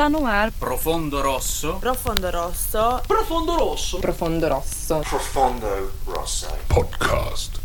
Está no ar. Profondo Rosso. Profondo Rosso. Profondo Rosso. Profondo Rosso. Profondo Rosso. Podcast.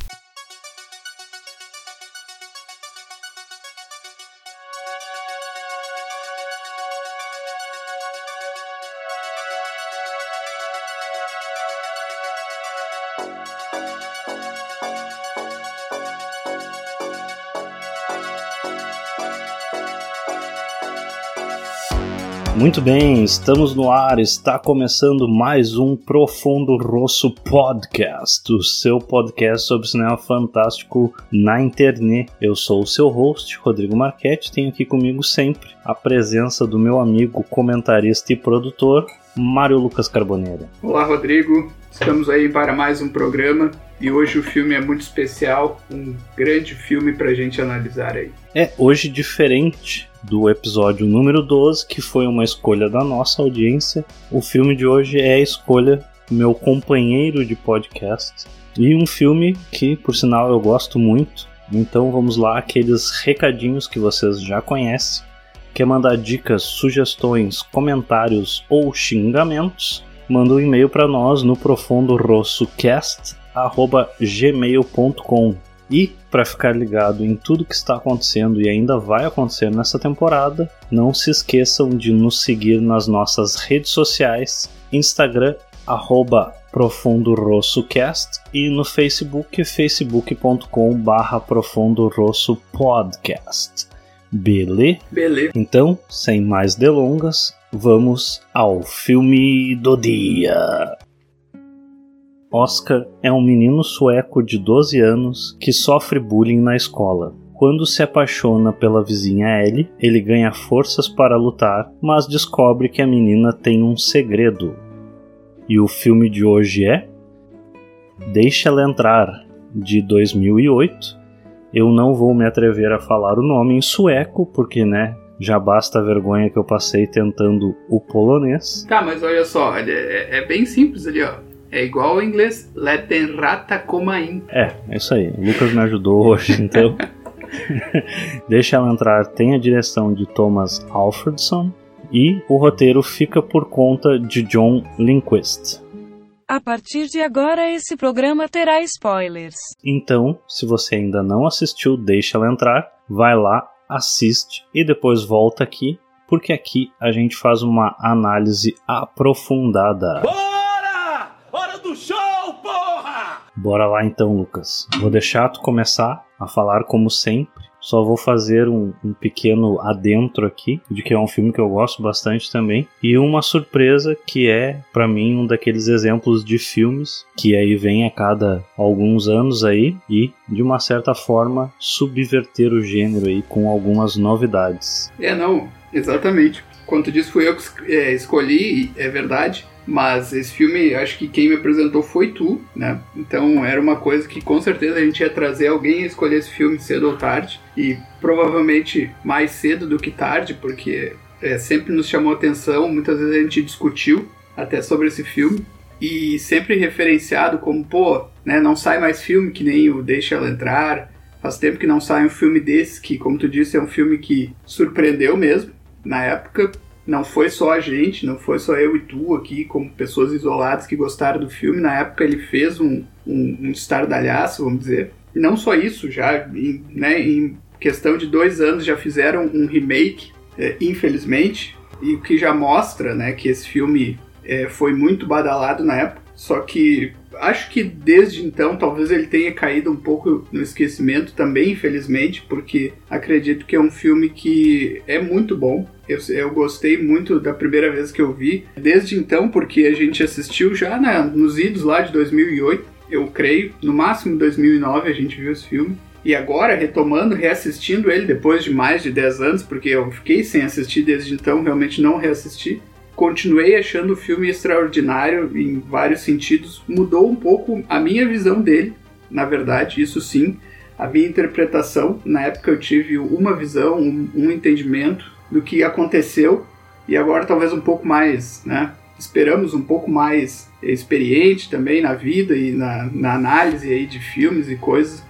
Muito bem, estamos no ar, está começando mais um Profundo Rosso Podcast, o seu podcast sobre cinema fantástico na internet. Eu sou o seu host, Rodrigo Marchetti, tenho aqui comigo sempre a presença do meu amigo comentarista e produtor, Mário Lucas Carboneira. Olá, Rodrigo. Estamos aí para mais um programa e hoje o filme é muito especial, um grande filme para a gente analisar aí. É, hoje diferente do episódio número 12, que foi uma escolha da nossa audiência. O filme de hoje é a escolha do meu companheiro de podcast e um filme que, por sinal, eu gosto muito. Então vamos lá, aqueles recadinhos que vocês já conhecem. Quer mandar dicas, sugestões, comentários ou xingamentos? Manda um e-mail para nós no profundorossocast@gmail.com. E para ficar ligado em tudo que está acontecendo e ainda vai acontecer nessa temporada, não se esqueçam de nos seguir nas nossas redes sociais, Instagram arroba profundorossocast e no Facebook facebook.com barra profundorossopodcast. Beleza? Beleza. Então, sem mais delongas, vamos ao filme do dia. Oscar é um menino sueco de 12 anos que sofre bullying na escola. Quando se apaixona pela vizinha Ellie, ele ganha forças para lutar, mas descobre que a menina tem um segredo. E o filme de hoje é Deixa ela entrar, de 2008. Eu não vou me atrever a falar o nome em sueco, porque, né, já basta a vergonha que eu passei tentando o polonês. Tá, mas olha só, é, é bem simples ali, ó. É igual ao inglês, Leten rata comain. É, é isso aí. O Lucas me ajudou hoje, então. Deixa ela entrar. Tem a direção de Thomas Alfredson e o roteiro fica por conta de John Lindquist. A partir de agora, esse programa terá spoilers. Então, se você ainda não assistiu Deixa ela entrar, vai lá, assiste e depois volta aqui, porque aqui a gente faz uma análise aprofundada. Bora! Hora do show, porra! Bora lá então, Lucas. Vou deixar tu começar a falar como sempre. Só vou fazer um, um, pequeno adentro aqui, de que é um filme que eu gosto bastante também. E uma surpresa que é, para mim, um daqueles exemplos de filmes que aí vem a cada alguns anos aí e, de uma certa forma, subverter o gênero aí com algumas novidades. É, não, exatamente. Quanto disso fui eu que é, escolhi, é verdade. Mas esse filme, acho que quem me apresentou foi tu, né? Então era uma coisa que com certeza a gente ia trazer alguém a escolher esse filme cedo ou tarde. E provavelmente mais cedo do que tarde, porque é, sempre nos chamou atenção, muitas vezes a gente discutiu até sobre esse filme. E sempre referenciado como, pô, né, não sai mais filme que nem o Deixa Ela Entrar. Faz tempo que não sai um filme desse, que, como tu disse, é um filme que surpreendeu mesmo na época não foi só a gente, não foi só eu e tu aqui, como pessoas isoladas que gostaram do filme. Na época ele fez um, um, um estardalhaço, vamos dizer. E não só isso, já em, né, em questão de dois anos já fizeram um remake, é, infelizmente, e o que já mostra né, que esse filme é, foi muito badalado na época. Só que acho que desde então talvez ele tenha caído um pouco no esquecimento também, infelizmente, porque acredito que é um filme que é muito bom. Eu, eu gostei muito da primeira vez que eu vi. Desde então, porque a gente assistiu já né, nos idos lá de 2008, eu creio, no máximo 2009 a gente viu esse filme. E agora, retomando, reassistindo ele depois de mais de 10 anos, porque eu fiquei sem assistir desde então, realmente não reassisti continuei achando o filme extraordinário em vários sentidos. Mudou um pouco a minha visão dele, na verdade, isso sim. A minha interpretação, na época eu tive uma visão, um, um entendimento do que aconteceu e agora talvez um pouco mais, né? Esperamos um pouco mais experiente também na vida e na, na análise aí de filmes e coisas.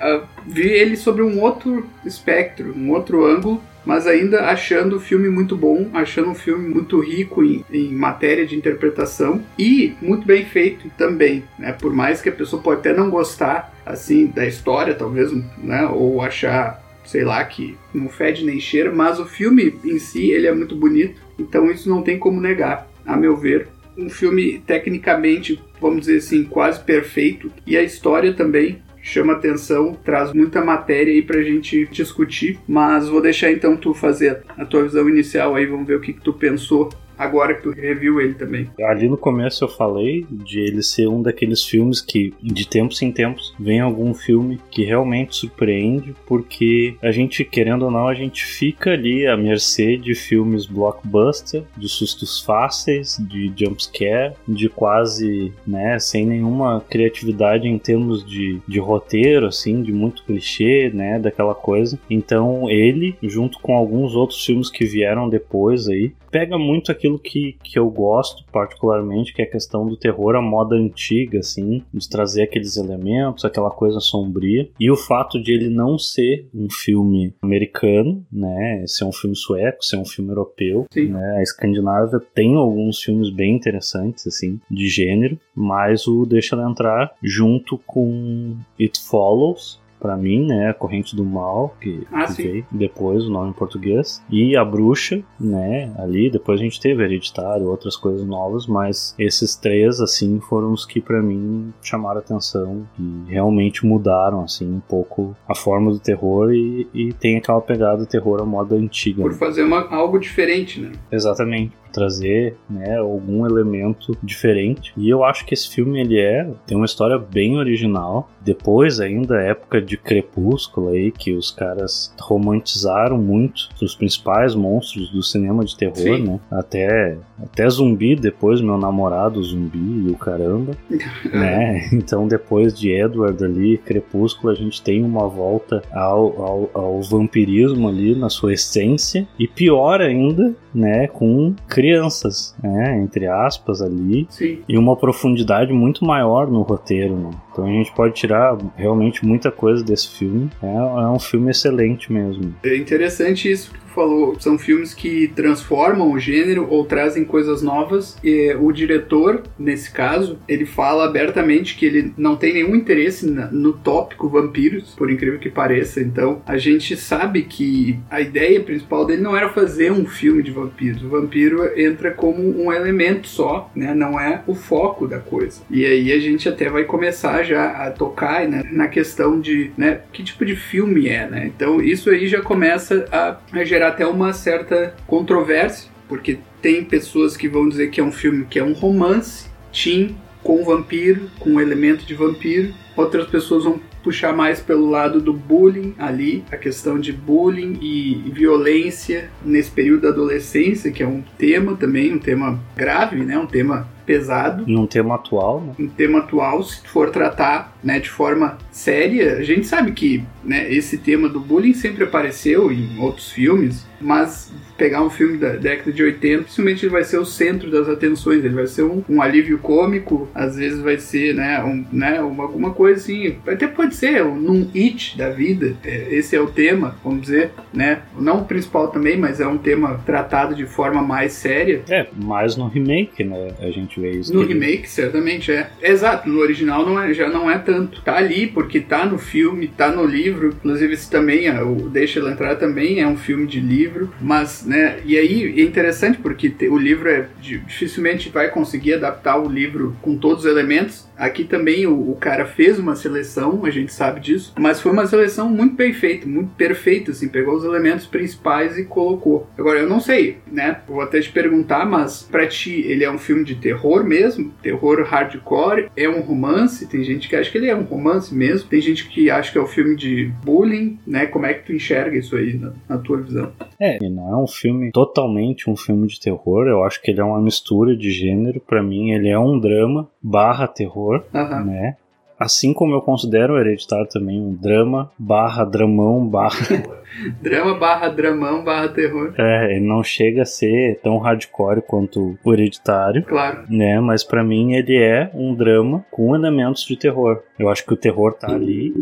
é, vi ele sobre um outro espectro, um outro ângulo, mas ainda achando o filme muito bom, achando um filme muito rico em, em, matéria de interpretação e muito bem feito também, né? Por mais que a pessoa pode até não gostar assim da história, talvez, né? Ou achar, sei lá, que não fede nem cheira, mas o filme em si ele é muito bonito, então isso não tem como negar, a meu ver. Um filme tecnicamente, vamos dizer assim, quase perfeito e a história também chama atenção, traz muita matéria aí pra gente discutir, mas vou deixar então tu fazer a tua visão inicial aí, vamos ver o que, que tu pensou agora que tu reviu ele também. Ali no começo eu falei de ele ser um daqueles filmes que, de tempos em tempos, vem algum filme que realmente surpreende, porque a gente, querendo ou não, a gente fica ali à mercê de filmes blockbuster, de sustos fáceis, de jumpscare, de quase, né, sem nenhuma criatividade em termos de, de roteiro, assim, de muito clichê, né, daquela coisa. Então ele, junto com alguns outros filmes que vieram depois aí, pega muito aquilo que, que eu gosto particularmente, que é a questão do terror à moda antiga, assim, de trazer aqueles elementos, aquela coisa sombria, e o fato de ele não ser um filme americano, né, ser um filme sueco, ser um filme europeu, Sim. né, a Escandinávia tem alguns filmes bem interessantes, assim, de gênero, mas o Deixa Ela Entrar junto com It Follows, para mim, né? A Corrente do Mal, que, ah, que veio depois, o nome em português. E A Bruxa, né? Ali, depois a gente teve Hereditário, outras coisas novas, mas esses três, assim, foram os que para mim chamaram atenção e realmente mudaram, assim, um pouco a forma do terror e, e tem aquela pegada do terror à moda antiga. Por fazer uma, algo diferente, né? Exatamente trazer né, algum elemento diferente. E eu acho que esse filme ele é tem uma história bem original. Depois ainda época de Crepúsculo aí que os caras romantizaram muito os principais monstros do cinema de terror, Sim. né? Até até zumbi depois meu namorado zumbi e o caramba, né? Então depois de Edward ali Crepúsculo a gente tem uma volta ao, ao, ao vampirismo ali na sua essência e pior ainda, né? Com crianças, né, entre aspas ali, Sim. e uma profundidade muito maior no roteiro, né? Então a gente pode tirar realmente muita coisa desse filme. É, é um filme excelente mesmo. É interessante isso falou, são filmes que transformam o gênero ou trazem coisas novas. E o diretor, nesse caso, ele fala abertamente que ele não tem nenhum interesse no tópico vampiros, por incrível que pareça. Então, a gente sabe que a ideia principal dele não era fazer um filme de vampiros. O vampiro entra como um elemento só, né? Não é o foco da coisa. E aí a gente até vai começar já a tocar né, na questão de, né, que tipo de filme é, né? Então, isso aí já começa a, a gerar até uma certa controvérsia, porque tem pessoas que vão dizer que é um filme que é um romance, teen, com vampiro, com um elemento de vampiro. Outras pessoas vão puxar mais pelo lado do bullying ali, a questão de bullying e violência nesse período da adolescência, que é um tema também, um tema grave, né? Um tema pesado. E um tema atual, né? Um tema atual, se for tratar né, de forma séria, a gente sabe que né, esse tema do bullying sempre apareceu em outros filmes, mas pegar um filme da década de 80, principalmente ele vai ser o centro das atenções, ele vai ser um, um alívio cômico, às vezes vai ser, né, um, né uma, alguma coisa assim, até pode ser um, um hit da vida, é, esse é o tema, vamos dizer, né, não o principal também, mas é um tema tratado de forma mais séria. É, mais no remake, né, a gente vê isso. No remake, certamente é. Exato, no original não é, já não é tanto. Tá ali porque tá no filme, tá no livro, inclusive esse também, é, o Deixa Ela Entrar também é um filme de livro, mas né? E aí é interessante porque o livro é dificilmente vai conseguir adaptar o livro com todos os elementos. Aqui também o, o, cara fez uma seleção, a gente sabe disso, mas foi uma seleção muito bem feita, muito perfeita, assim, pegou os elementos principais e colocou. Agora eu não sei, né? Vou até te perguntar, mas para ti ele é um filme de terror mesmo? Terror hardcore? É um romance? Tem gente que acha que ele é um romance mesmo, tem gente que acha que é um filme de bullying, né? Como é que tu enxerga isso aí na, na tua visão? É, não é um filme totalmente um filme de terror. Eu acho que ele é uma mistura de gênero. Para mim, ele é um drama barra terror, uhum. né? Assim como eu considero o Hereditário também um drama barra dramão barra. drama barra dramão barra terror. É, ele não chega a ser tão hardcore quanto o Hereditário. Claro. Né, mas para mim ele é um drama com elementos de terror. Eu acho que o terror tá ali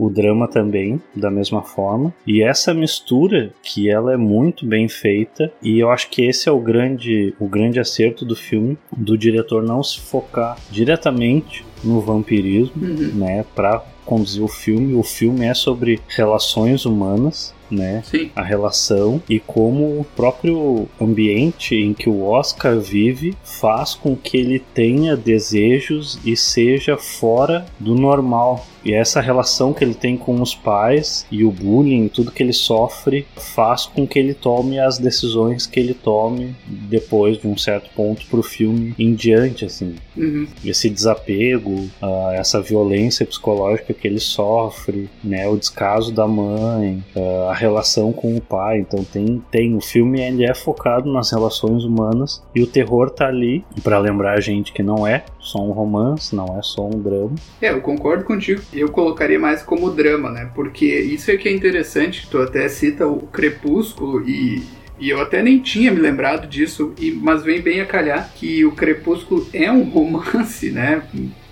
o drama também, da mesma forma. E essa mistura, que ela é muito bem feita, e eu acho que esse é o grande, o grande acerto do filme, do diretor não se focar diretamente no vampirismo, Uhum. né, para conduzir o filme. O filme é sobre relações humanas, né? Sim. A relação e como o próprio ambiente em que o Oscar vive faz com que ele tenha desejos e seja fora do normal. E essa relação que ele tem com os pais e o bullying, tudo que ele sofre, faz com que ele tome as decisões que ele tome depois de um certo ponto pro filme em diante, assim Uhum. esse desapego, ah, essa violência psicológica que ele sofre, né, o descaso da mãe, ah, a relação com o pai. Então tem, tem o filme ele é focado nas relações humanas e o terror tá ali para lembrar a gente que não é só um romance, não é só um drama. É, eu concordo contigo. Eu colocaria mais como drama, né? Porque isso é que é interessante, tu até cita o Crepúsculo e, e eu até nem tinha me lembrado disso, e, mas vem bem a calhar que o Crepúsculo é um romance, né?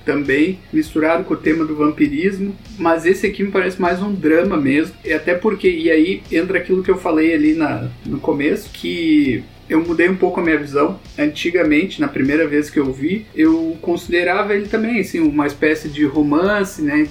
Também misturado com o tema do vampirismo, mas esse aqui me parece mais um drama mesmo, e até porque, e aí entra aquilo que eu falei ali na, no começo, que eu mudei um pouco a minha visão. Antigamente, na primeira vez que eu vi, eu considerava ele também assim uma espécie de romance, né?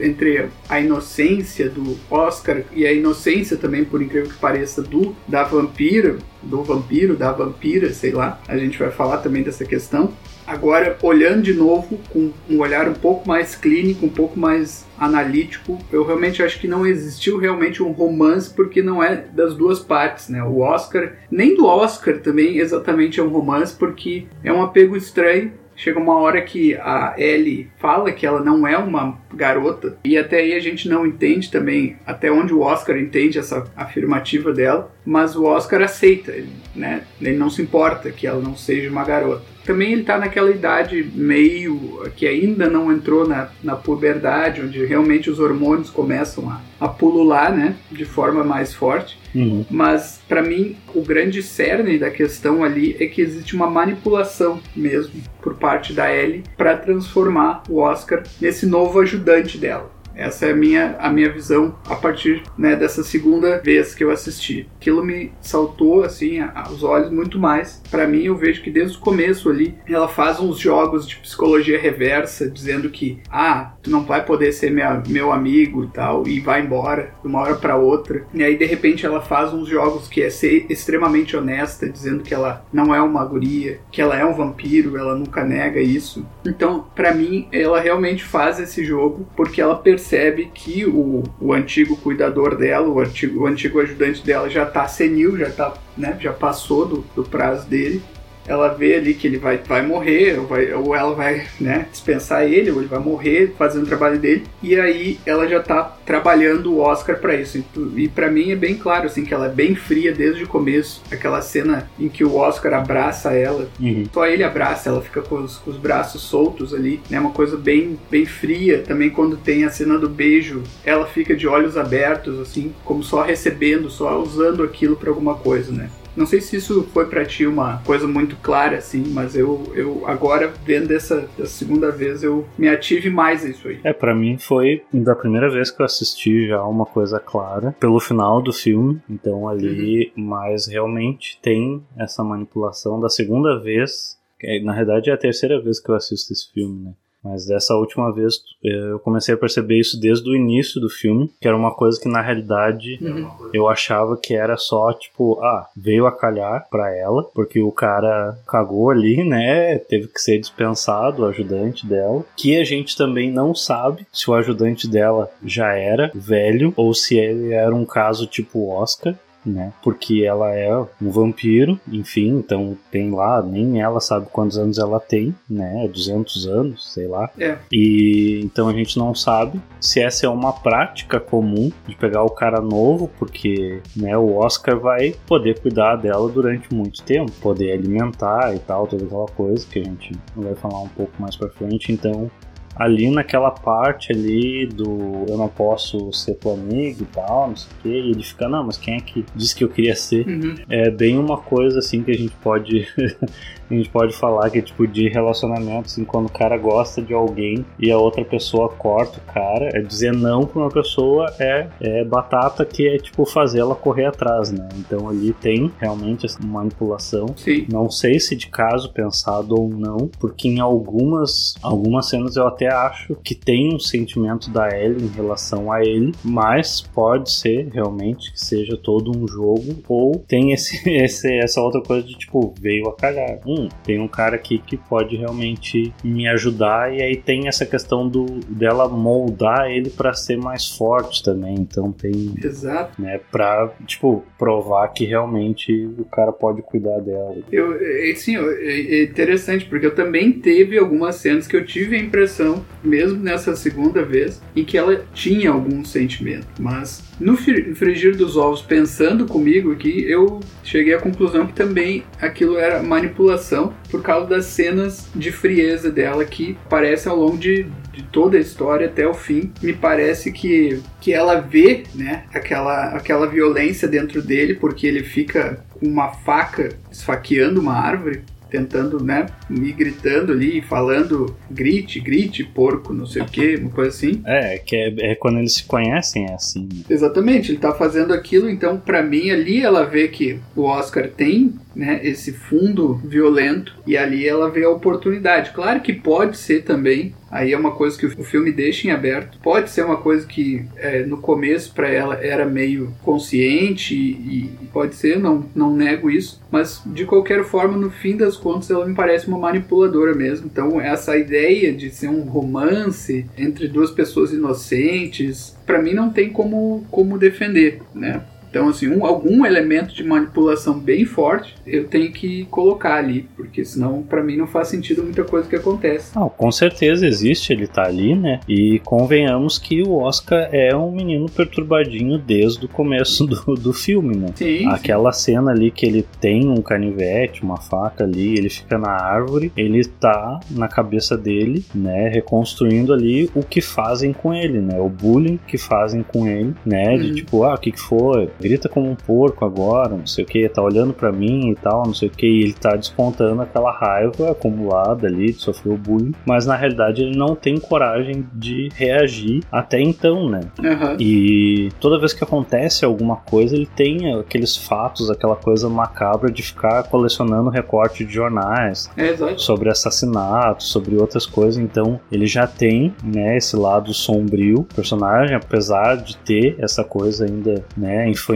Entre a inocência do Oscar e a inocência também, por incrível que pareça, do da vampira, do vampiro, da vampira, sei lá. A gente vai falar também dessa questão. Agora, olhando de novo com um olhar um pouco mais clínico, um pouco mais analítico, eu realmente acho que não existiu realmente um romance porque não é das duas partes, né? O Oscar, nem do Oscar também exatamente é um romance porque é um apego estranho. Chega uma hora que a Ellie fala que ela não é uma garota e até aí a gente não entende também até onde o Oscar entende essa afirmativa dela, mas o Oscar aceita, né? Ele não se importa que ela não seja uma garota também ele tá naquela idade meio que ainda não entrou na, na puberdade, onde realmente os hormônios começam a, a pulular, né, de forma mais forte. Uhum. Mas para mim o grande cerne da questão ali é que existe uma manipulação mesmo por parte da Ellie para transformar o Oscar nesse novo ajudante dela. Essa é a minha, a minha visão a partir né, dessa segunda vez que eu assisti. Aquilo me saltou assim aos olhos muito mais. Para mim, eu vejo que desde o começo ali ela faz uns jogos de psicologia reversa, dizendo que ah, tu não vai poder ser minha, meu amigo e tal, e vai embora de uma hora para outra. E aí de repente ela faz uns jogos que é ser extremamente honesta, dizendo que ela não é uma guria, que ela é um vampiro, ela nunca nega isso. Então, para mim, ela realmente faz esse jogo porque ela percebe percebe que o, o antigo cuidador dela, o antigo, o antigo ajudante dela já tá senil, já tá, né, já passou do, do prazo dele. Ela vê ali que ele vai, vai morrer, ou, vai, ou ela vai né, dispensar ele, ou ele vai morrer fazendo o trabalho dele. E aí ela já tá trabalhando o Oscar para isso. E para mim é bem claro assim que ela é bem fria desde o começo. Aquela cena em que o Oscar abraça ela, Uhum. só ele abraça, ela fica com os, com os braços soltos ali, né? Uma coisa bem, bem fria. Também quando tem a cena do beijo, ela fica de olhos abertos, assim, como só recebendo, só usando aquilo para alguma coisa, né? Não sei se isso foi para ti uma coisa muito clara, assim, mas eu, eu agora, vendo dessa, dessa segunda vez, eu me ative mais a isso aí. É, pra mim foi da primeira vez que eu assisti já uma coisa clara pelo final do filme. Então ali, mas realmente tem essa manipulação da segunda vez. que, Na verdade é a terceira vez que eu assisto esse filme, né? Mas dessa última vez eh, eu comecei a perceber isso desde o início do filme, que era uma coisa que na realidade Uhum. eu achava que era só tipo, ah, veio a calhar pra ela, porque o cara cagou ali, né? Teve que ser dispensado, o ajudante dela. Que a gente também não sabe se o ajudante dela já era velho ou se ele era um caso tipo Oscar. Né? Porque ela é um vampiro, enfim, então tem lá, nem ela sabe quantos anos ela tem, né? 200 anos, sei lá. É. E então a gente não sabe se essa é uma prática comum de pegar o cara novo, porque né, o Oscar vai poder cuidar dela durante muito tempo, poder alimentar e tal, toda aquela coisa que a gente vai falar um pouco mais pra frente. Então ali naquela parte ali do eu não posso ser teu amigo e tal, não sei o que, e ele fica, não, mas quem é que disse que eu queria ser? Uhum. É bem uma coisa assim que a gente pode a gente pode falar que, tipo, de relacionamento, assim, quando o cara gosta de alguém e a outra pessoa corta o cara, é dizer não pra uma pessoa é, é batata que é, tipo, fazer ela correr atrás, né? Então ali tem realmente essa manipulação. Sim. Não sei se de caso pensado ou não, porque em algumas, algumas cenas eu até acho que tem um sentimento da Ellie em relação a ele, mas pode ser realmente que seja todo um jogo, ou tem esse, esse, essa outra coisa de tipo, veio a cagar. Hum, tem um cara aqui que pode realmente me ajudar, e aí tem essa questão do dela moldar ele para ser mais forte também. Então tem. Exato. Né, pra, tipo, provar que realmente o cara pode cuidar dela. Eu, é, sim, é interessante, porque eu também teve algumas cenas que eu tive a impressão, mesmo nessa segunda vez, em que ela tinha algum sentimento. Mas no frigir dos ovos, pensando comigo aqui, eu cheguei à conclusão que também aquilo era manipulação por causa das cenas de frieza dela que aparecem ao longo de, de toda a história até o fim. Me parece que, que ela vê né, aquela, aquela violência dentro dele, porque ele fica com uma faca esfaqueando uma árvore tentando, né, ir gritando ali, falando grite, grite, porco, não sei o que, uma coisa assim. É, que é, é, quando eles se conhecem, é assim. Né? Exatamente, ele tá fazendo aquilo, então para mim ali ela vê que o Oscar tem né, esse fundo violento e ali ela vê a oportunidade. Claro que pode ser também, aí é uma coisa que o filme deixa em aberto. Pode ser uma coisa que é, no começo para ela era meio consciente e, e, pode ser, não, não nego isso, mas de qualquer forma, no fim das contas, ela me parece uma manipuladora mesmo. Então, essa ideia de ser um romance entre duas pessoas inocentes, para mim não tem como, como defender, né? Então, assim, um, algum elemento de manipulação bem forte eu tenho que colocar ali, porque senão para mim não faz sentido muita coisa que acontece. Não, com certeza existe, ele tá ali, né? E convenhamos que o Oscar é um menino perturbadinho desde o começo do, do filme, né? Sim. Aquela sim. cena ali que ele tem um canivete, uma faca ali, ele fica na árvore, ele tá na cabeça dele, né? Reconstruindo ali o que fazem com ele, né? O bullying que fazem com ele, né? De uhum. tipo, ah, o que que foi? Grita como um porco agora, não sei o que, tá olhando para mim e tal, não sei o que, e ele tá descontando aquela raiva acumulada ali, de sofrer o bullying, mas na realidade ele não tem coragem de reagir até então, né? Uhum. E toda vez que acontece alguma coisa, ele tem aqueles fatos, aquela coisa macabra de ficar colecionando recorte de jornais é sobre assassinatos, sobre outras coisas, então ele já tem, né, esse lado sombrio, personagem, apesar de ter essa coisa ainda, né, infantil,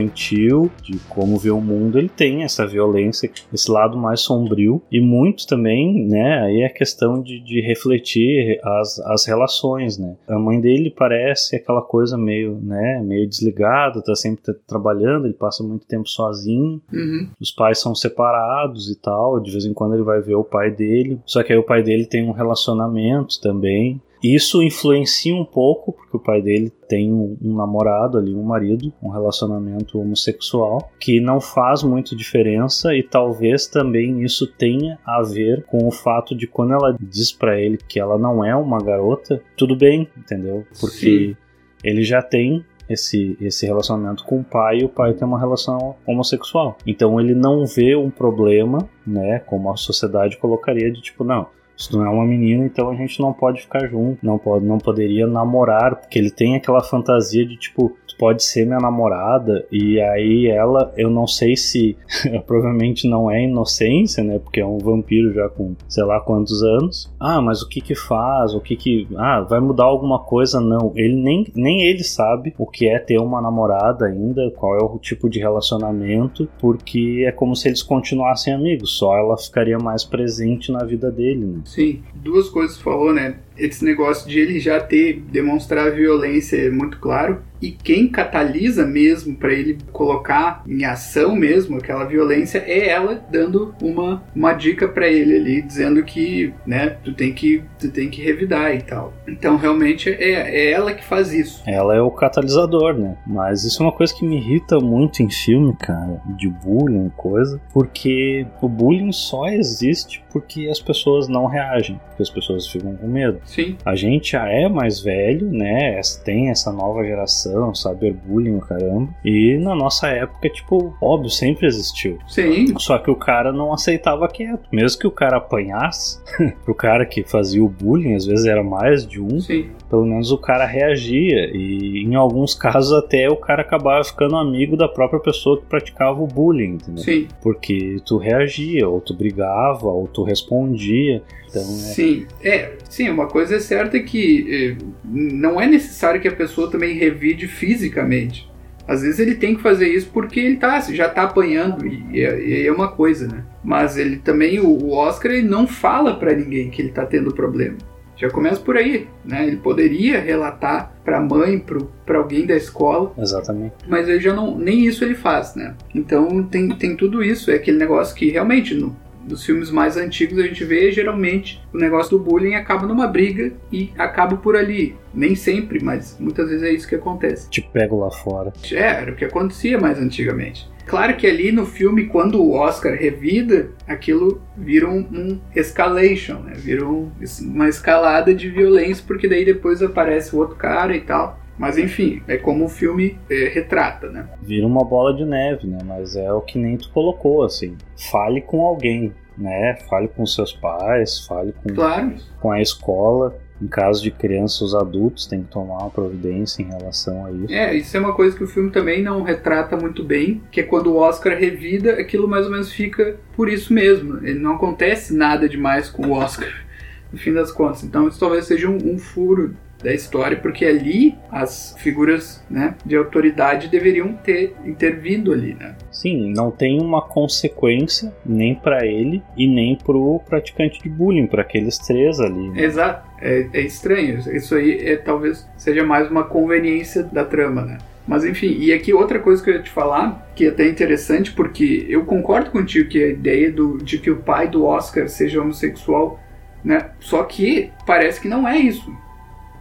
de como vê o mundo, ele tem essa violência, esse lado mais sombrio. E muito também, né, aí é questão de, de refletir as, as relações, né. A mãe dele parece aquela coisa meio, né, meio desligada, tá sempre trabalhando, ele passa muito tempo sozinho. Uhum. Os pais são separados e tal, de vez em quando ele vai ver o pai dele. Só que aí o pai dele tem um relacionamento também. Isso influencia um pouco, porque o pai dele tem um, um, namorado ali, um marido, um relacionamento homossexual, que não faz muito diferença e talvez também isso tenha a ver com o fato de quando ela diz para ele que ela não é uma garota, tudo bem, entendeu? Porque Sim. ele já tem esse, esse relacionamento com o pai e o pai tem uma relação homossexual. Então ele não vê um problema, né, como a sociedade colocaria de tipo, não, isso não é uma menina, então a gente não pode ficar junto, não pode, não poderia namorar, porque ele tem aquela fantasia de tipo, pode ser minha namorada e aí ela, eu não sei se provavelmente não é inocência, né? Porque é um vampiro já com sei lá quantos anos. Ah, mas o que que faz? O que que ah, vai mudar alguma coisa? Não, ele nem nem ele sabe o que é ter uma namorada ainda, qual é o tipo de relacionamento, porque é como se eles continuassem amigos, só ela ficaria mais presente na vida dele, né? Sim, duas coisas falou, né? Esse negócio de ele já ter demonstrar violência é muito claro. E quem catalisa mesmo para ele colocar em ação mesmo aquela violência é ela dando uma, uma dica para ele ali dizendo que né tu tem que tu tem que revidar e tal. Então realmente é, é ela que faz isso. Ela é o catalisador né? Mas isso é uma coisa que me irrita muito em filme cara de bullying coisa porque o bullying só existe porque as pessoas não reagem porque as pessoas ficam com medo Sim. A gente já é mais velho, né? Tem essa nova geração, cyberbullying, o caramba. E na nossa época, tipo, óbvio, sempre existiu. Sim. Só que o cara não aceitava quieto. Mesmo que o cara apanhasse, pro cara que fazia o bullying, às vezes era mais de um, Sim. pelo menos o cara reagia. E em alguns casos até o cara acabava ficando amigo da própria pessoa que praticava o bullying, entendeu? Sim. Porque tu reagia, ou tu brigava, ou tu respondia. Então é. Sim, é, sim, uma coisa é certa que eh, não é necessário que a pessoa também revide fisicamente. Às vezes ele tem que fazer isso porque ele tá, já tá apanhando e é, é uma coisa, né? Mas ele também, o, Oscar, ele não fala pra ninguém que ele tá tendo problema. Já começa por aí, né? Ele poderia relatar pra mãe, pro, pra alguém da escola, Exatamente. mas ele já não, nem isso ele faz, né? Então tem, tem tudo isso, é aquele negócio que realmente no, nos filmes mais antigos a gente vê geralmente o negócio do bullying acaba numa briga e acaba por ali. Nem sempre, mas muitas vezes é isso que acontece. Te pego lá fora. É, era o que acontecia mais antigamente. Claro que ali no filme, quando o Oscar revida, aquilo vira um, um escalation, né? Vira um- uma escalada de violência, porque daí depois aparece o outro cara e tal. Mas enfim, é como o filme é, retrata, né? Vira uma bola de neve, né? Mas é o que nem tu colocou, assim. Fale com alguém, né? Fale com seus pais, fale com, Claro, com a escola. Em caso de crianças, os adultos têm que tomar uma providência em relação a isso. É, isso é uma coisa que o filme também não retrata muito bem, que é quando o Oscar revida, aquilo mais ou menos fica por isso mesmo. Ele não acontece nada demais com o Oscar, no fim das contas. Então isso talvez seja um, um furo da história, porque ali as figuras né, de autoridade deveriam ter intervindo ali, né? Sim, não tem uma consequência nem pra ele e nem pro praticante de bullying, pra aqueles três ali. né? Exato, é, é estranho. Isso aí é, talvez seja mais uma conveniência da trama, né? Mas enfim, e aqui outra coisa que eu ia te falar, que é até interessante, porque eu concordo contigo que a ideia do, de que o pai do Oscar seja homossexual, né? Só que parece que não é isso.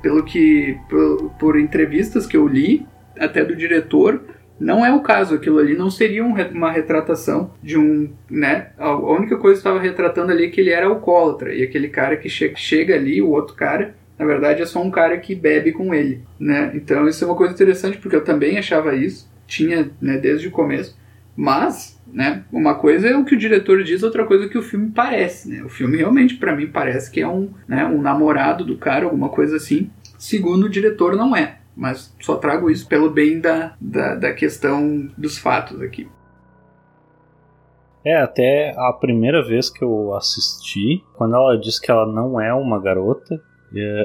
Pelo que, por, por entrevistas que eu li, até do diretor, não é o caso. Aquilo ali não seria um uma retratação de um, né? A a única coisa que estava retratando ali é que ele era alcoólatra e aquele cara que che chega ali, o outro cara, na verdade é só um cara que bebe com ele, né? Então isso é uma coisa interessante porque eu também achava isso, tinha, né, desde o começo. Mas, né, uma coisa é o que o diretor diz, outra coisa é o que o filme parece, né? O filme realmente para mim parece que é um, né, um namorado do cara, alguma coisa assim. Segundo o diretor não é, mas só trago isso pelo bem da, da, da questão dos fatos aqui. É, até a primeira vez que eu assisti, quando ela diz que ela não é uma garota,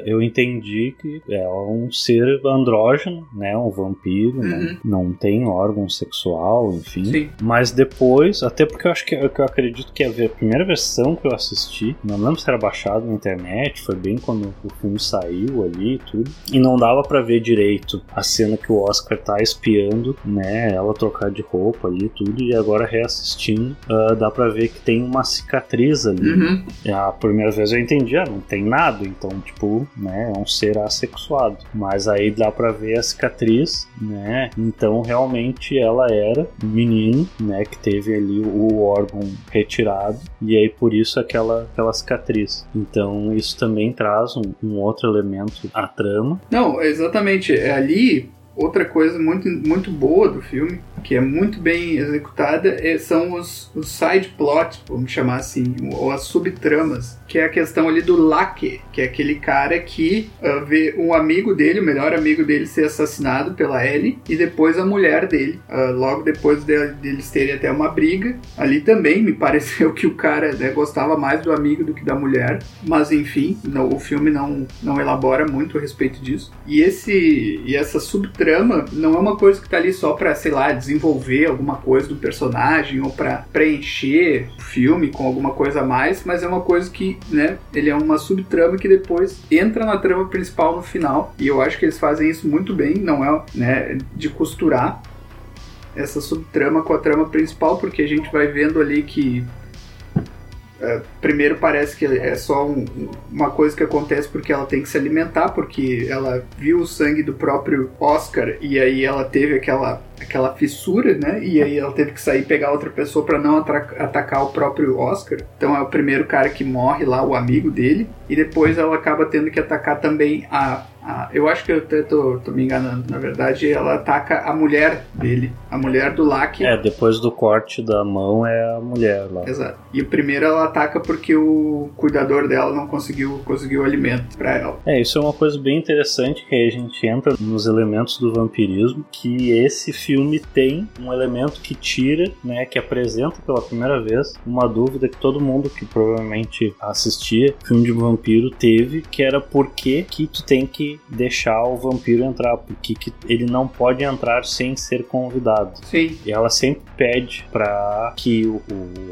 eu entendi que é um ser andrógeno, né? Um vampiro, Uhum. não, não tem órgão sexual, enfim. Sim. Mas depois, até porque eu acho que, que eu acredito que a ve- a primeira versão que eu assisti, não lembro se era baixado na internet, foi bem quando o filme saiu ali e tudo, e não dava pra ver direito a cena que o Oscar tá espiando, né, ela trocar de roupa ali e tudo, e agora reassistindo, ah, dá pra ver que tem uma cicatriz ali. Uhum. A primeira vez eu entendi, ah, não tem nada, então, tipo, né, é um ser assexuado. Mas aí dá pra ver a cicatriz, né, então realmente ela era um menino, né, que teve ali o órgão retirado, e aí por isso aquela, aquela cicatriz. Então isso também traz um, um outro elemento à trama. Não, exatamente. É ali outra coisa muito, muito boa do filme, que é muito bem executada, é- são os, os side plots, vamos chamar assim, ou as subtramas, que é a questão ali do Lake, que é aquele cara que ah, vê um amigo dele, o melhor amigo dele, ser assassinado pela Ellie, e depois a mulher dele. Ah, logo depois de- deles terem até uma briga, ali também me pareceu que o cara né, gostava mais do amigo do que da mulher, mas enfim, não- o filme não, não elabora muito a respeito disso. E esse e essa subtrama não é uma coisa que tá ali só pra, sei lá, desenvolver alguma coisa do personagem ou pra preencher o filme com alguma coisa a mais, mas é uma coisa que, né, ele é uma subtrama que depois entra na trama principal no final. E eu acho que eles fazem isso muito bem, não é, né, de costurar essa subtrama com a trama principal, porque a gente vai vendo ali que é, primeiro parece que é só um- uma coisa que acontece porque ela tem que se alimentar, porque ela viu o sangue do próprio Oscar e aí ela teve aquela aquela fissura, né? E aí ela teve que sair e pegar outra pessoa para não atacar o próprio Oscar. Então é o primeiro cara que morre lá, o amigo dele. E depois ela acaba tendo que atacar também a ah, eu acho que eu até tô, tô, me enganando. Na verdade, ela ataca a mulher dele, a mulher do Lack. É, depois do corte da mão é a mulher lá. Exato. E o primeiro ela ataca porque o cuidador dela não conseguiu conseguiu alimento para ela. É, isso é uma coisa bem interessante que aí a gente entra nos elementos do vampirismo, que esse filme tem um elemento que tira, né, que apresenta pela primeira vez uma dúvida que todo mundo que provavelmente assistia filme de vampiro teve, que era por que que tu tem que deixar o vampiro entrar, porque que ele não pode entrar sem ser convidado. Sim. E ela sempre pede para que o,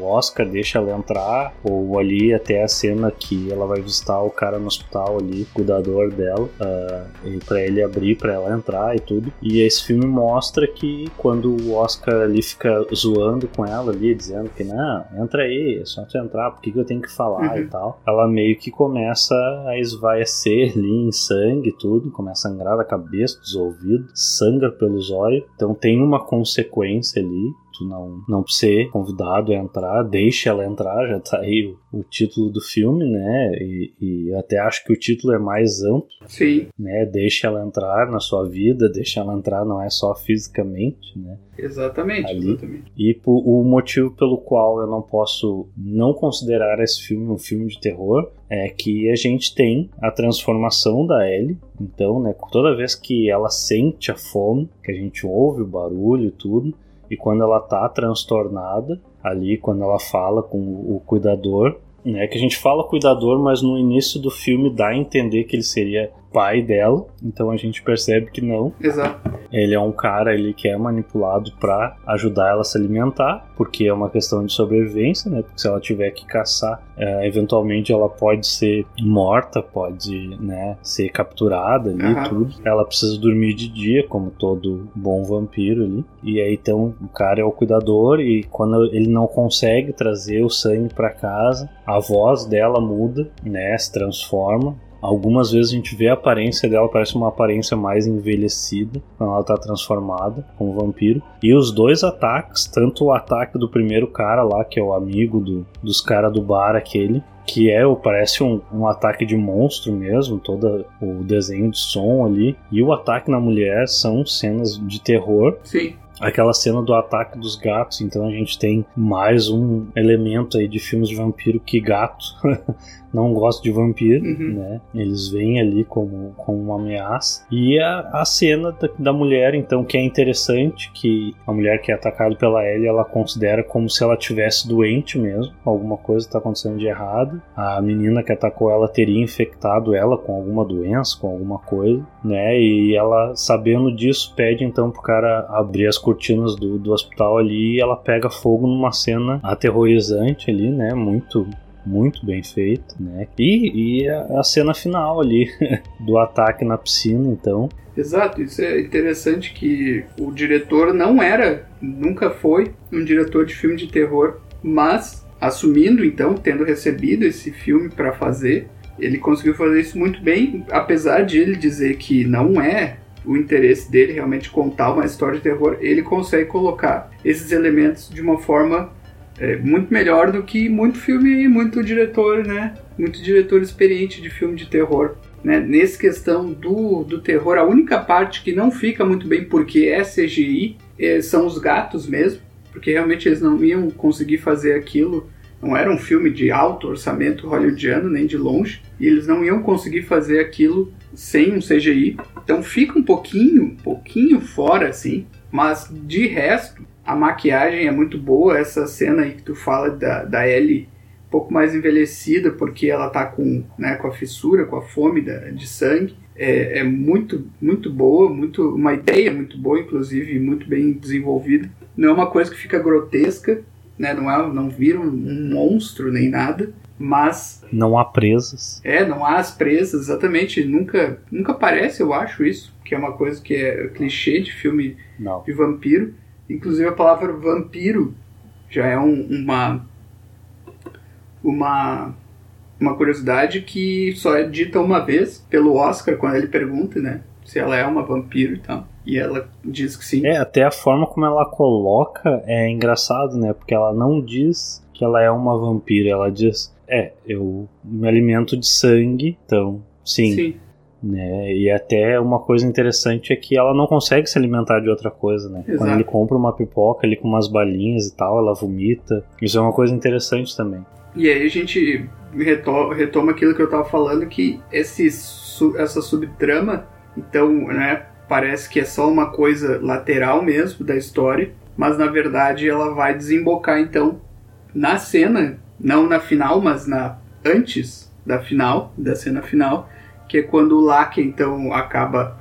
o, Oscar deixe ela entrar, ou ali até a cena que ela vai visitar o cara no hospital ali, cuidador dela, uh, e para ele abrir para ela entrar e tudo. E esse filme mostra que quando o Oscar ali fica zoando com ela ali, dizendo que não, entra aí, é só tu entrar, por que, que eu tenho que falar uhum. e tal, ela meio que começa a esvaecer ali em sangue tudo, começa a sangrar da cabeça, dos ouvidos, sangra pelos olhos. Então tem uma consequência ali tu não, não ser convidado a entrar, deixe ela entrar, já tá aí o, o título do filme, né? E, e, até acho que o título é mais amplo. Sim. Né? Deixe ela entrar na sua vida, deixe ela entrar não é só fisicamente, né? Exatamente, Ali. exatamente. E o motivo pelo qual eu não posso não considerar esse filme um filme de terror é que a gente tem a transformação da Ellie. Então, né, toda vez que ela sente a fome, que a gente ouve o barulho e tudo, e quando ela tá transtornada, ali quando ela fala com o cuidador, né, que a gente fala cuidador, mas no início do filme dá a entender que ele seria pai dela, então a gente percebe que não. Exato. Ele é um cara ele que é manipulado para ajudar ela a se alimentar, porque é uma questão de sobrevivência, né? Porque se ela tiver que caçar, é, eventualmente ela pode ser morta, pode, né, ser capturada ali uhum. tudo. Ela precisa dormir de dia, como todo bom vampiro ali. E aí então o cara é o cuidador e quando ele não consegue trazer o sangue para casa, a voz dela muda, né, se transforma Algumas vezes a gente vê a aparência dela, parece uma aparência mais envelhecida quando ela está transformada como vampiro. E os dois ataques, tanto o ataque do primeiro cara lá, que é o amigo do, dos caras do bar, aquele, que é, parece um, um, ataque de monstro mesmo, todo o desenho de som ali, e o ataque na mulher são cenas de terror. Sim aquela cena do ataque dos gatos, então a gente tem mais um elemento aí de filmes de vampiro que gato não gosta de vampiro, uhum. né? Eles vêm ali como, como uma ameaça. E a, a cena da, da, mulher, então, que é interessante, que a mulher que é atacada pela Ellie, ela considera como se ela tivesse doente mesmo, alguma coisa está acontecendo de errado. A menina que atacou ela teria infectado ela com alguma doença, com alguma coisa, né? E ela, sabendo disso, pede então pro cara abrir as cortinas do, do hospital ali ela pega fogo numa cena aterrorizante ali, né? Muito muito bem feito, né? E, e a, a cena final ali do ataque na piscina, então. Exato, isso é interessante que o diretor não era, nunca foi um diretor de filme de terror, mas assumindo então, tendo recebido esse filme para fazer, ele conseguiu fazer isso muito bem, apesar de ele dizer que não é o interesse dele realmente contar uma história de terror, ele consegue colocar esses elementos de uma forma é, muito melhor do que muito filme, muito diretor, né? Muito diretor experiente de filme de terror. Né? Nessa questão do, do terror, a única parte que não fica muito bem porque é CGI é, são os gatos mesmo, porque realmente eles não iam conseguir fazer aquilo. Não era um filme de alto orçamento hollywoodiano, nem de longe, e eles não iam conseguir fazer aquilo sem um CGI. Então fica um pouquinho, um pouquinho fora assim, mas de resto a maquiagem é muito boa. Essa cena aí que tu fala da, da Ellie um pouco mais envelhecida, porque ela tá com, né, com a fissura, com a fome da, de sangue. É, é, muito, muito boa, muito, uma ideia muito boa, inclusive, muito bem desenvolvida. Não é uma coisa que fica grotesca, né? não, é, não vira um, um monstro nem nada, mas não há presas. É, não há as presas, exatamente. Nunca, nunca aparece, eu acho isso, que é uma coisa que é clichê de filme não. de vampiro. Inclusive a palavra vampiro já é um, uma uma uma curiosidade que só é dita uma vez pelo Oscar quando ele pergunta, né, se ela é uma vampiro e tal. E ela diz que sim. É, até a forma como ela coloca é engraçado, né? Porque ela não diz que ela é uma vampira, ela diz, é, eu me alimento de sangue, então, sim. sim. Né? E até uma coisa interessante é que ela não consegue se alimentar de outra coisa, né? Exato. Quando ele compra uma pipoca ali com umas balinhas e tal, ela vomita. Isso é uma coisa interessante também. E aí a gente retoma, retoma aquilo que eu tava falando, que esse, essa subtrama, então, né, parece que é só uma coisa lateral mesmo da história, mas na verdade ela vai desembocar então na cena, não na final, mas na antes da final, da cena final, que é quando o Lack então acaba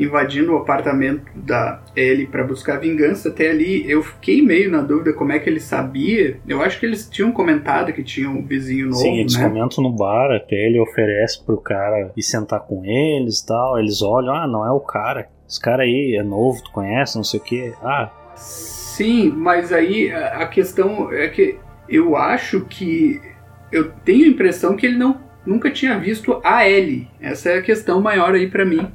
invadindo o apartamento da Ellie para buscar vingança. Até ali eu fiquei meio na dúvida como é que ele sabia. Eu acho que eles tinham comentado que tinha um vizinho novo. Sim, eles né? comentam no bar, até ele oferece pro cara ir sentar com eles e tal. Eles olham, ah, não é o cara. Esse cara aí é novo, tu conhece, não sei o que. Ah. Sim, mas aí a questão é que eu acho que eu tenho a impressão que ele não nunca tinha visto a Ellie. Essa é a questão maior aí para mim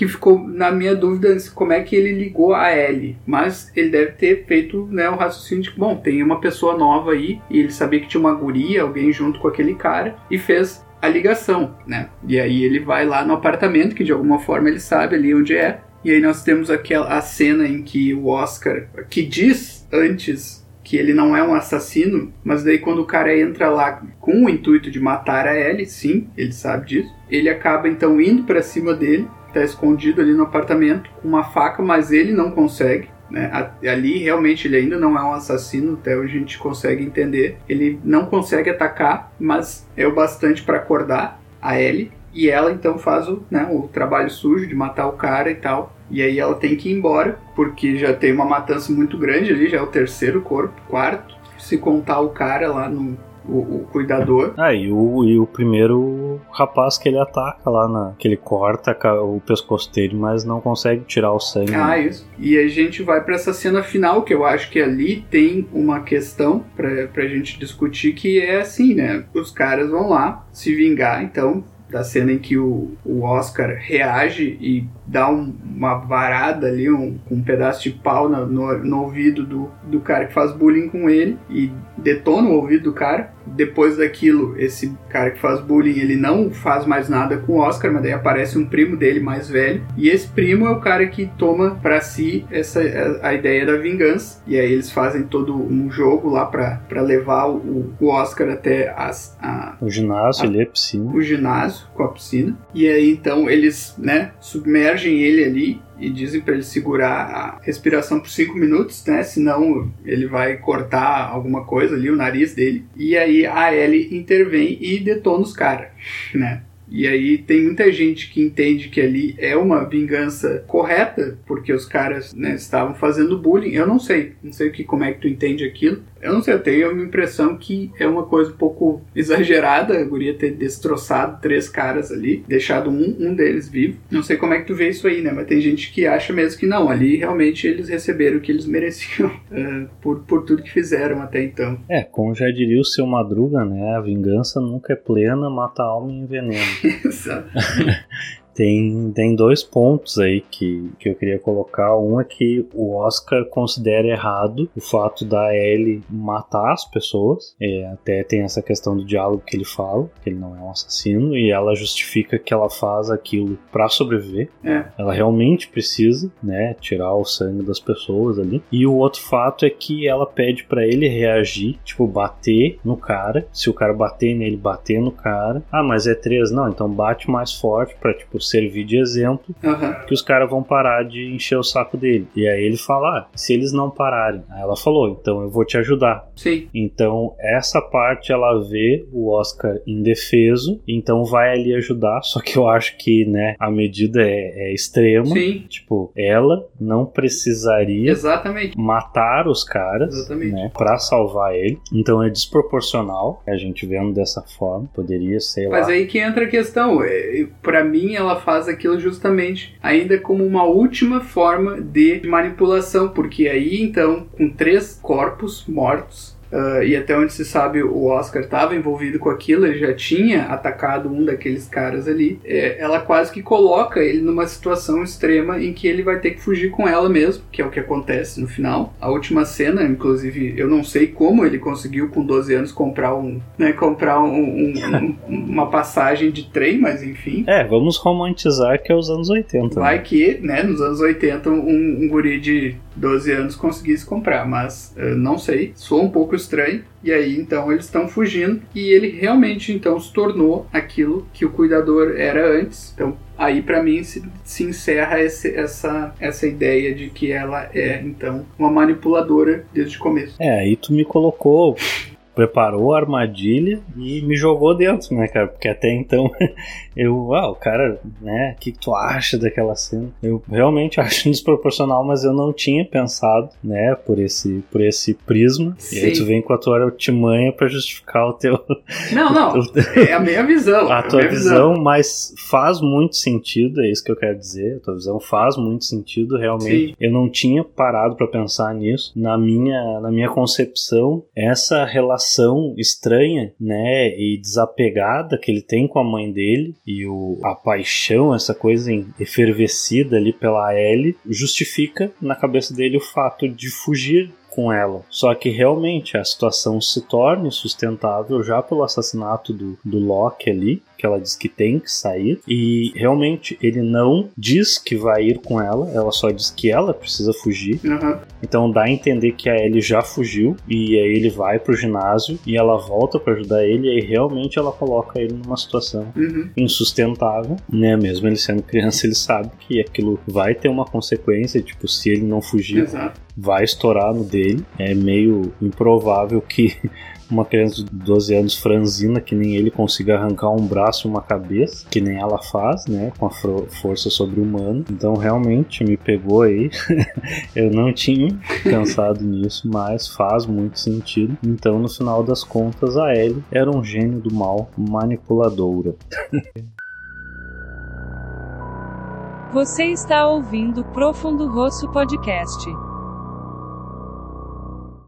que ficou na minha dúvida como é que ele ligou a Ellie. Mas ele deve ter feito né, o raciocínio de bom, tem uma pessoa nova aí, e ele sabia que tinha uma guria, alguém junto com aquele cara, e fez a ligação, né? E aí ele vai lá no apartamento, que de alguma forma ele sabe ali onde é. E aí nós temos aquela a cena em que o Oscar, que diz antes que ele não é um assassino, mas daí quando o cara entra lá com o intuito de matar a Ellie, sim, ele sabe disso, ele acaba então indo para cima dele está escondido ali no apartamento com uma faca, mas ele não consegue. Né? Ali realmente ele ainda não é um assassino, até a gente consegue entender. Ele não consegue atacar, mas é o bastante para acordar a Ellie. E ela então faz o, né, o trabalho sujo de matar o cara e tal. E aí ela tem que ir embora, porque já tem uma matança muito grande ali, já é o terceiro corpo, quarto. Se contar o cara lá no, o, o, cuidador. Ah, e o, e o primeiro rapaz que ele ataca lá, na, que ele corta o pescoço dele, mas não consegue tirar o sangue. Ah, isso. E a gente vai para essa cena final, que eu acho que ali tem uma questão pra, pra gente discutir, que é assim, né? Os caras vão lá se vingar, então da cena em que o, o Oscar reage e dá um, uma varada ali, um, um pedaço de pau no, no, no, ouvido do, do cara que faz bullying com ele e detona o ouvido do cara. Depois daquilo, esse cara que faz bullying, ele não faz mais nada com o Oscar, mas daí aparece um primo dele mais velho. E esse primo é o cara que toma para si essa a, ideia da vingança. E aí eles fazem todo um jogo lá para levar o, o Oscar até as, a, o ginásio, a, ali, a piscina. O ginásio com a piscina. E aí então eles, né, submergem ele ali e dizem para ele segurar a respiração por 5 minutos, né? Senão ele vai cortar alguma coisa ali, o nariz dele. E aí a Ellie intervém e detona os caras, né? E aí tem muita gente que entende que ali é uma vingança correta, porque os caras né, estavam fazendo bullying. Eu não sei, não sei que, como é que tu entende aquilo. Eu não sei, eu tenho a impressão que é uma coisa um pouco exagerada a guria ter destroçado três caras ali, deixado um, um deles vivo. Não sei como é que tu vê isso aí, né? Mas tem gente que acha mesmo que não, ali realmente eles receberam o que eles mereciam uh, por, por tudo que fizeram até então. É, como já diria o seu Madruga, né? A vingança nunca é plena, mata a alma e envenena. Exato. Tem, tem dois pontos aí que, que eu queria colocar. Um é que o Oscar considera errado o fato da Ellie matar as pessoas. É, até tem essa questão do diálogo que ele fala, que ele não é um assassino, e ela justifica que ela faz aquilo para sobreviver. É. Ela realmente precisa, né, tirar o sangue das pessoas ali. E o outro fato é que ela pede para ele reagir, tipo, bater no cara. Se o cara bater nele, bater no cara. Ah, mas é três. Não, então bate mais forte pra, tipo, servir de exemplo, uhum. que os caras vão parar de encher o saco dele. E aí ele fala: ah, se eles não pararem. Aí ela falou: então eu vou te ajudar. Sim. Então essa parte ela vê o Oscar indefeso, então vai ali ajudar. Só que eu acho que, né, a medida é, é extrema. Sim. Tipo, ela não precisaria Exatamente. matar os caras, Exatamente. né, para salvar ele. Então é desproporcional a gente vendo dessa forma. Poderia ser Mas lá. aí que entra a questão. É, para mim, ela faz aquilo justamente ainda como uma última forma de manipulação, porque aí então, com três corpos mortos, uh, e até onde se sabe o Oscar estava envolvido com aquilo, ele já tinha atacado um daqueles caras ali. É, ela quase que coloca ele numa situação extrema em que ele vai ter que fugir com ela mesmo, que é o que acontece no final. A última cena, inclusive, eu não sei como ele conseguiu com 12 anos comprar um, né, comprar um, um, um, uma passagem de trem, mas enfim. É, vamos romantizar que é os anos 80. Vai né? que, né, nos anos 80 um, um guri de 12 anos conseguisse comprar, mas uh, não sei, sou um pouco estranho. E aí então eles estão fugindo e ele realmente então se tornou aquilo que o cuidador era antes. Então aí para mim se, se encerra esse, essa, essa ideia de que ela é então uma manipuladora desde o começo. É, aí tu me colocou preparou a armadilha e me jogou dentro, né, cara? Porque até então eu, ah, o cara, né, o que, que, tu acha daquela cena? Eu realmente acho desproporcional, mas eu não tinha pensado, né, por esse, por esse prisma. Sim. E aí tu vem com a tua artimanha para justificar o teu. Não, não. é a minha visão. A tua visão, visão, mas faz muito sentido, é isso que eu quero dizer. A tua visão faz muito sentido, realmente. Sim. Eu não tinha parado para pensar nisso. Na minha, na minha concepção, essa relação relação estranha, né, e desapegada que ele tem com a mãe dele e o, a paixão, essa coisa efervescida ali pela Ellie, justifica na cabeça dele o fato de fugir com ela. Só que realmente a situação se torna sustentável já pelo assassinato do, do Loki ali, que ela diz que tem que sair. E realmente ele não diz que vai ir com ela, ela só diz que ela precisa fugir. Uhum. Então dá a entender que a Ellie já fugiu e aí ele vai pro ginásio e ela volta para ajudar ele e aí realmente ela coloca ele numa situação uhum. insustentável, né? Mesmo ele sendo criança, ele sabe que aquilo vai ter uma consequência, tipo, se ele não fugir, Exato. vai estourar no dele. É meio improvável que uma criança de 12 anos franzina, que nem ele consiga arrancar um braço e uma cabeça, que nem ela faz, né? Com a força sobre-humana. Então realmente me pegou aí. Eu não tinha pensado nisso, mas faz muito sentido. Então, no final das contas, a Ellie era um gênio do mal, manipuladora. Você está ouvindo Profundo Rosso Podcast.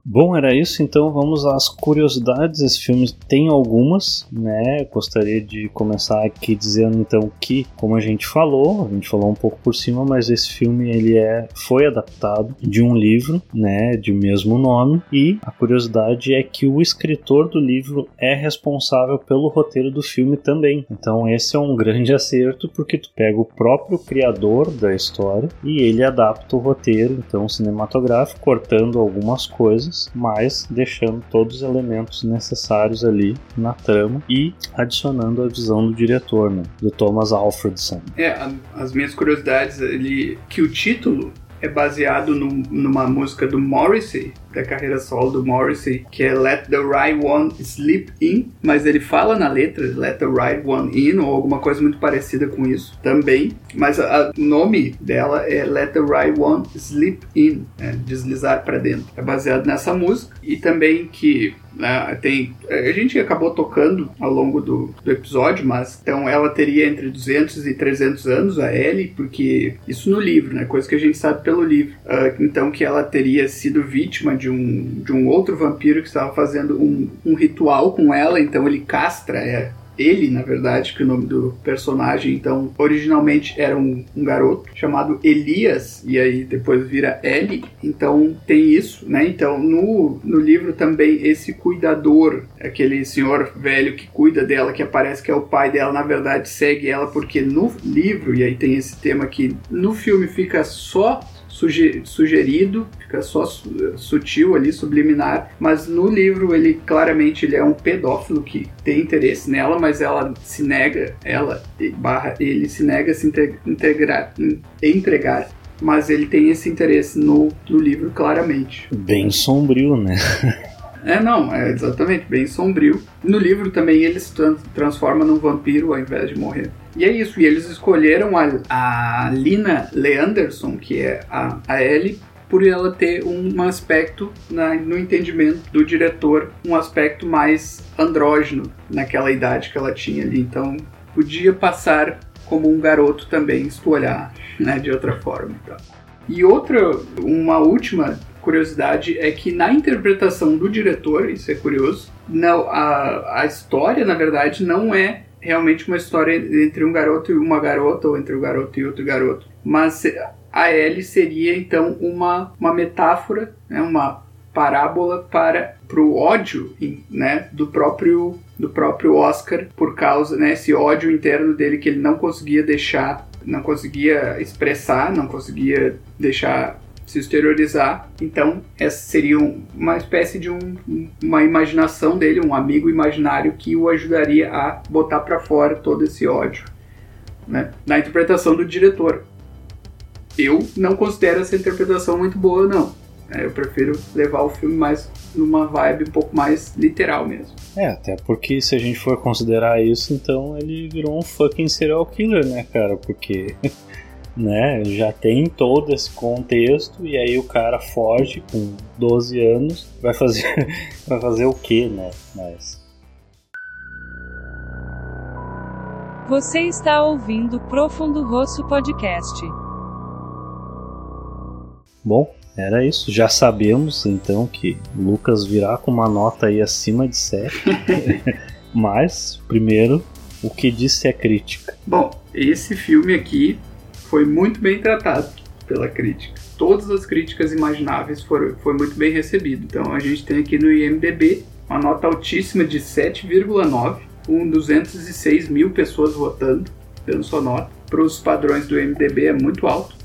Bom, era isso, então vamos às curiosidades. Esse filme tem algumas, né? Gostaria de começar aqui dizendo então que, como a gente falou, a gente falou um pouco por cima, mas esse filme ele é foi adaptado de um livro, né, de mesmo nome, e a curiosidade é que o escritor do livro é responsável pelo roteiro do filme também. Então esse é um grande acerto porque tu pega o próprio criador da história e ele adapta o roteiro então cinematográfico, cortando algumas coisas coisas, mas deixando todos os elementos necessários ali na trama e adicionando a visão do diretor, né, do Thomas Alfredson. É, as minhas curiosidades, ele que o título é baseado no, numa música do Morrissey, da carreira solo do Morrissey, que é Let the Right One Sleep In, mas ele fala na letra Let the Right One In ou alguma coisa muito parecida com isso também, mas o nome dela é Let the Right One Sleep In, é, deslizar para dentro. É baseado nessa música e também que né, tem, a gente acabou tocando ao longo do, do, episódio, mas então ela teria entre 200 e 300 anos, a Ellie, porque isso no livro, né, coisa que a gente sabe pelo livro. Uh, então que ela teria sido vítima de um, de um outro vampiro que estava fazendo um, um ritual com ela, então ele castra é, ele, na verdade, que o nome do personagem, então, originalmente era um, um, garoto chamado Elias, e aí depois vira Ellie, então tem isso, né? Então, no, no livro também, esse cuidador, aquele senhor velho que cuida dela, que aparece que é o pai dela, na verdade, segue ela, porque no livro, e aí tem esse tema que no filme fica só sugerido, fica só sutil ali, subliminar, mas no livro ele claramente ele é um pedófilo que tem interesse nela, mas ela se nega, ela barra ele se nega a se integrar, entregar mas ele tem esse interesse no, no livro claramente. Bem sombrio, né? É, não, é exatamente, bem sombrio. No livro também ele se transforma num vampiro ao invés de morrer. E é isso, e eles escolheram a, a Lina Leanderson, que é a, a Ellie, por ela ter um aspecto, na, no entendimento do diretor, um aspecto mais andrógeno naquela idade que ela tinha ali. Então podia passar como um garoto também, se tu olhar né, de outra forma. Então. E outra, uma última curiosidade é que na interpretação do diretor, isso é curioso, não, a, a história, na verdade, não é realmente uma história entre um garoto e uma garota, ou entre um garoto e outro garoto. Mas a Ellie seria então uma, uma metáfora, né, uma parábola para o ódio né, do próprio do próprio Oscar por causa né, esse ódio interno dele que ele não conseguia deixar não conseguia expressar não conseguia deixar se exteriorizar então essa seria uma espécie de um, uma imaginação dele um amigo imaginário que o ajudaria a botar para fora todo esse ódio né, na interpretação do diretor eu não considero essa interpretação muito boa não é, eu prefiro levar o filme mais numa vibe um pouco mais literal mesmo. É, até porque se a gente for considerar isso, então ele virou um fucking serial killer, né, cara? Porque, né, já tem todo esse contexto e aí o cara foge com 12 anos, vai fazer, vai fazer o quê, né? Mas... Você está ouvindo Profundo Rosso Podcast. Bom, era isso. Já sabemos então que Lucas virá com uma nota aí acima de 7. Mas, primeiro, o que disse a crítica? Bom, esse filme aqui foi muito bem tratado pela crítica. Todas as críticas imagináveis foram foi muito bem recebido. Então a gente tem aqui no IMDB uma nota altíssima de 7,9, com 206 mil pessoas votando, dando sua nota. Para os padrões do IMDB é muito alto.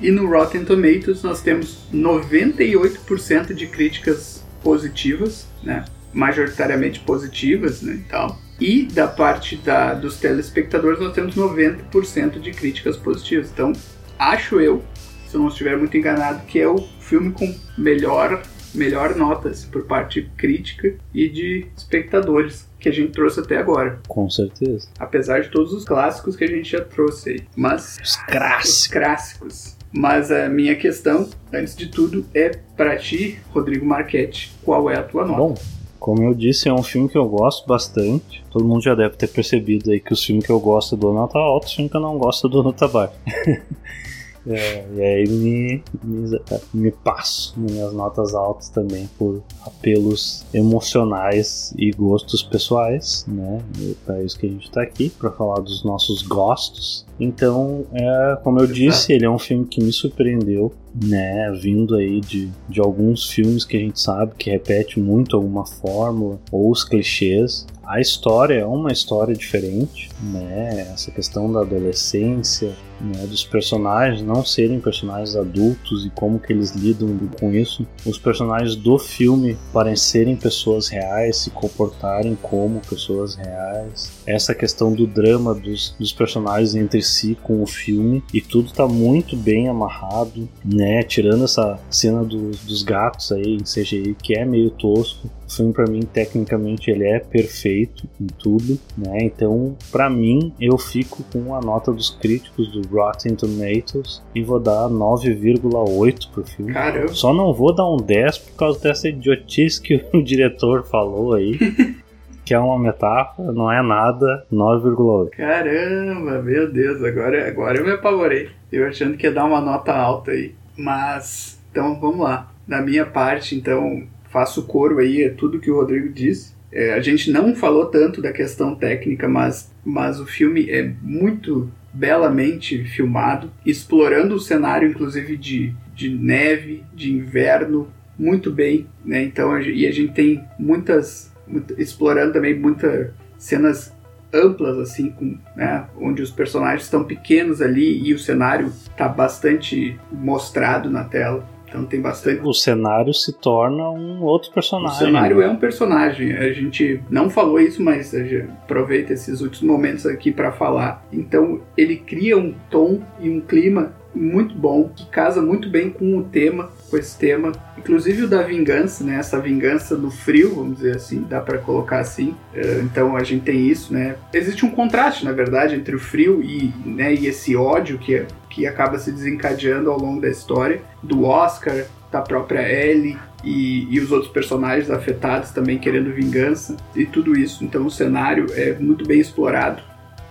E no Rotten Tomatoes nós temos 98% de críticas positivas, né? majoritariamente positivas, né? Então, e da parte da, dos telespectadores nós temos 90% de críticas positivas. Então, acho eu, se eu não estiver muito enganado, que é o filme com melhor melhor notas por parte crítica e de espectadores que a gente trouxe até agora. Com certeza. Apesar de todos os clássicos que a gente já trouxe aí. Mas. Os clássicos. Os clássicos. Mas a minha questão, antes de tudo, é para ti, Rodrigo Marchetti, qual é a tua nota? Bom, como eu disse, é um filme que eu gosto bastante. Todo mundo já deve ter percebido aí que os filmes que eu gosto do nota alta, os filmes que eu não gosto do nota baixa. É, e aí me, me, me, passo minhas notas altas também por apelos emocionais e gostos pessoais, né? E para isso que a gente está aqui, para falar dos nossos gostos. Então, é, como eu disse, ele é um filme que me surpreendeu, né? Vindo aí de, de alguns filmes que a gente sabe que repete muito alguma fórmula ou os clichês. A história é uma história diferente, né? Essa questão da adolescência, né? dos personagens não serem personagens adultos e como que eles lidam com isso. Os personagens do filme parecerem pessoas reais, se comportarem como pessoas reais. Essa questão do drama dos, dos personagens entre si com o filme e tudo tá muito bem amarrado, né? Tirando essa cena do, dos gatos aí em CGI que é meio tosco, o filme para mim tecnicamente ele é perfeito em tudo, né? Então, para mim eu fico com a nota dos críticos do Rotten Tomatoes e vou dar 9,8 pro filme. Caramba. Só não vou dar um 10 por causa dessa idiotice que o diretor falou aí. que é uma metáfora, não é nada, 9,8. Caramba, meu Deus, agora, agora eu me apavorei. Eu achando que ia dar uma nota alta aí. Mas, então vamos lá. Da minha parte, então, faço coro aí, é tudo que o Rodrigo disse. É, a gente não falou tanto da questão técnica, mas, mas o filme é muito belamente filmado, explorando o cenário, inclusive de, de neve, de inverno, muito bem, né? Então, e a gente tem muitas, muito, explorando também muitas cenas amplas, assim, com, né, onde os personagens estão pequenos ali e o cenário está bastante mostrado na tela. Então tem bastante. O cenário se torna um outro personagem. O cenário é um personagem. A gente não falou isso, mas aproveita esses últimos momentos aqui para falar. Então ele cria um tom e um clima muito bom, que casa muito bem com o tema, com esse tema, inclusive o da vingança, né? Essa vingança no frio, vamos dizer assim, dá para colocar assim. É, então a gente tem isso, né? Existe um contraste, na verdade, entre o frio e, né, e esse ódio que, que acaba se desencadeando ao longo da história, do Oscar, da própria Ellie e, e, os outros personagens afetados também querendo vingança e tudo isso. Então o cenário é muito bem explorado.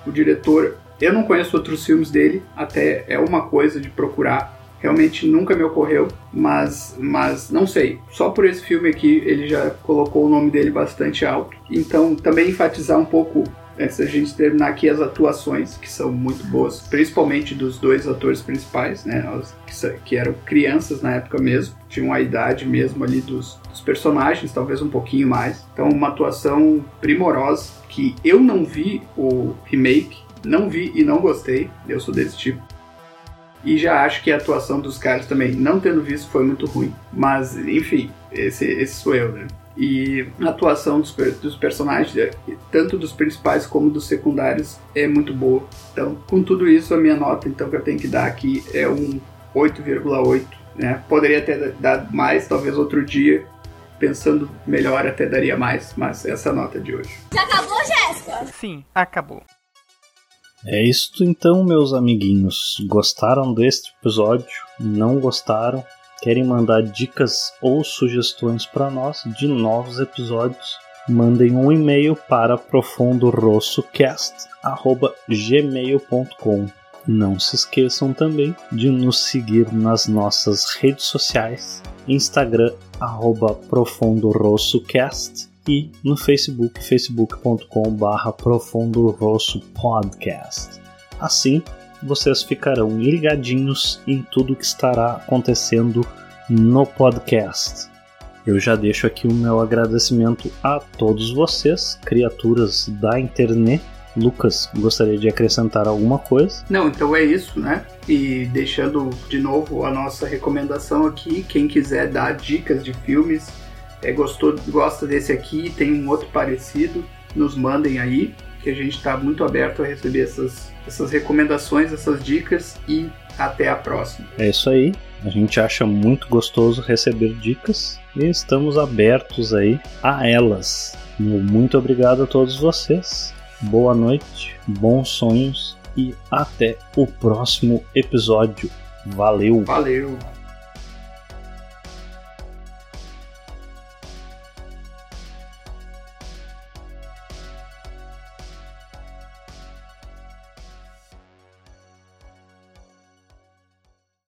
O diretor eu não conheço outros filmes dele, até é uma coisa de procurar realmente nunca me ocorreu, mas, mas não sei. Só por esse filme aqui ele já colocou o nome dele bastante alto. Então também enfatizar um pouco antes da gente terminar aqui as atuações, que são muito boas, principalmente dos dois atores principais, né, que, eram crianças na época mesmo, tinham a idade mesmo ali dos, dos, personagens, talvez um pouquinho mais. Então, uma atuação primorosa, que eu não vi o remake, não vi e não gostei, eu sou desse tipo. E já acho que a atuação dos caras também, não tendo visto, foi muito ruim. Mas, enfim, esse, esse sou eu, né? E a atuação dos, dos personagens, é, tanto dos principais como dos secundários, é muito boa. Então, com tudo isso, a minha nota então, que eu tenho que dar aqui é um 8,8. Né? Poderia ter dado mais, talvez outro dia, pensando melhor, até daria mais, mas essa é a nota de hoje. Já acabou, Jéssica? Sim, acabou. É isso então, meus amiguinhos. Gostaram deste episódio? Não gostaram? Querem mandar dicas ou sugestões para nós de novos episódios? Mandem um e-mail para profundorossocast@gmail.com. Não se esqueçam também de nos seguir nas nossas redes sociais, Instagram arroba profundorossocast e no Facebook, facebook.com.br profundorossopodcast. Assim, vocês ficarão ligadinhos em tudo que estará acontecendo no podcast. Eu já deixo aqui o meu agradecimento a todos vocês, criaturas da internet. Lucas, gostaria de acrescentar alguma coisa? Não, então é isso, né? E deixando de novo a nossa recomendação aqui, quem quiser dar dicas de filmes, é, gostou, gosta desse aqui, tem um outro parecido, nos mandem aí, que a gente está muito aberto a receber essas essas recomendações, essas dicas e até a próxima. É isso aí. A gente acha muito gostoso receber dicas e estamos abertos aí a elas. Muito obrigado a todos vocês. Boa noite, bons sonhos e até o próximo episódio. Valeu! Valeu!